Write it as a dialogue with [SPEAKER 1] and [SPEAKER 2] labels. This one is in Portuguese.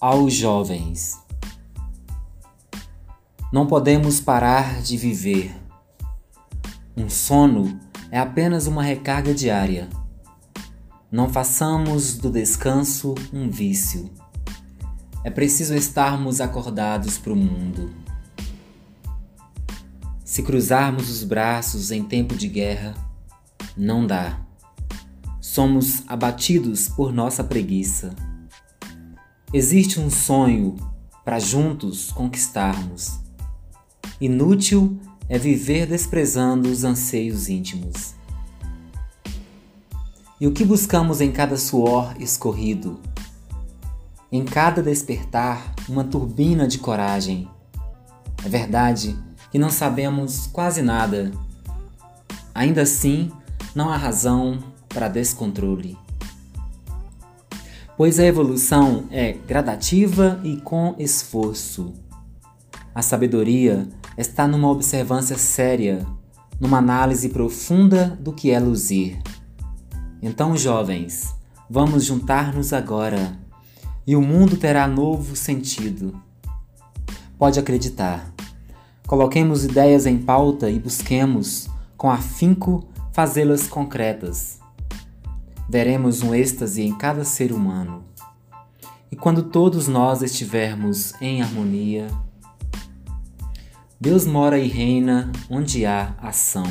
[SPEAKER 1] aos jovens. Não podemos parar de viver. Um sono é apenas uma recarga diária. Não façamos do descanso um vício. É preciso estarmos acordados para o mundo. Se cruzarmos os braços em tempo de guerra, não dá. Somos abatidos por nossa preguiça. Existe um sonho para juntos conquistarmos. Inútil é viver desprezando os anseios íntimos. E o que buscamos em cada suor escorrido? Em cada despertar, uma turbina de coragem. É verdade que não sabemos quase nada. Ainda assim, não há razão para descontrole. Pois a evolução é gradativa e com esforço. A sabedoria está numa observância séria, numa análise profunda do que é luzir. Então, jovens, vamos juntar-nos agora e o mundo terá novo sentido. Pode acreditar. Coloquemos ideias em pauta e busquemos, com afinco, fazê-las concretas. Veremos um êxtase em cada ser humano. E quando todos nós estivermos em harmonia, Deus mora e reina onde há ação.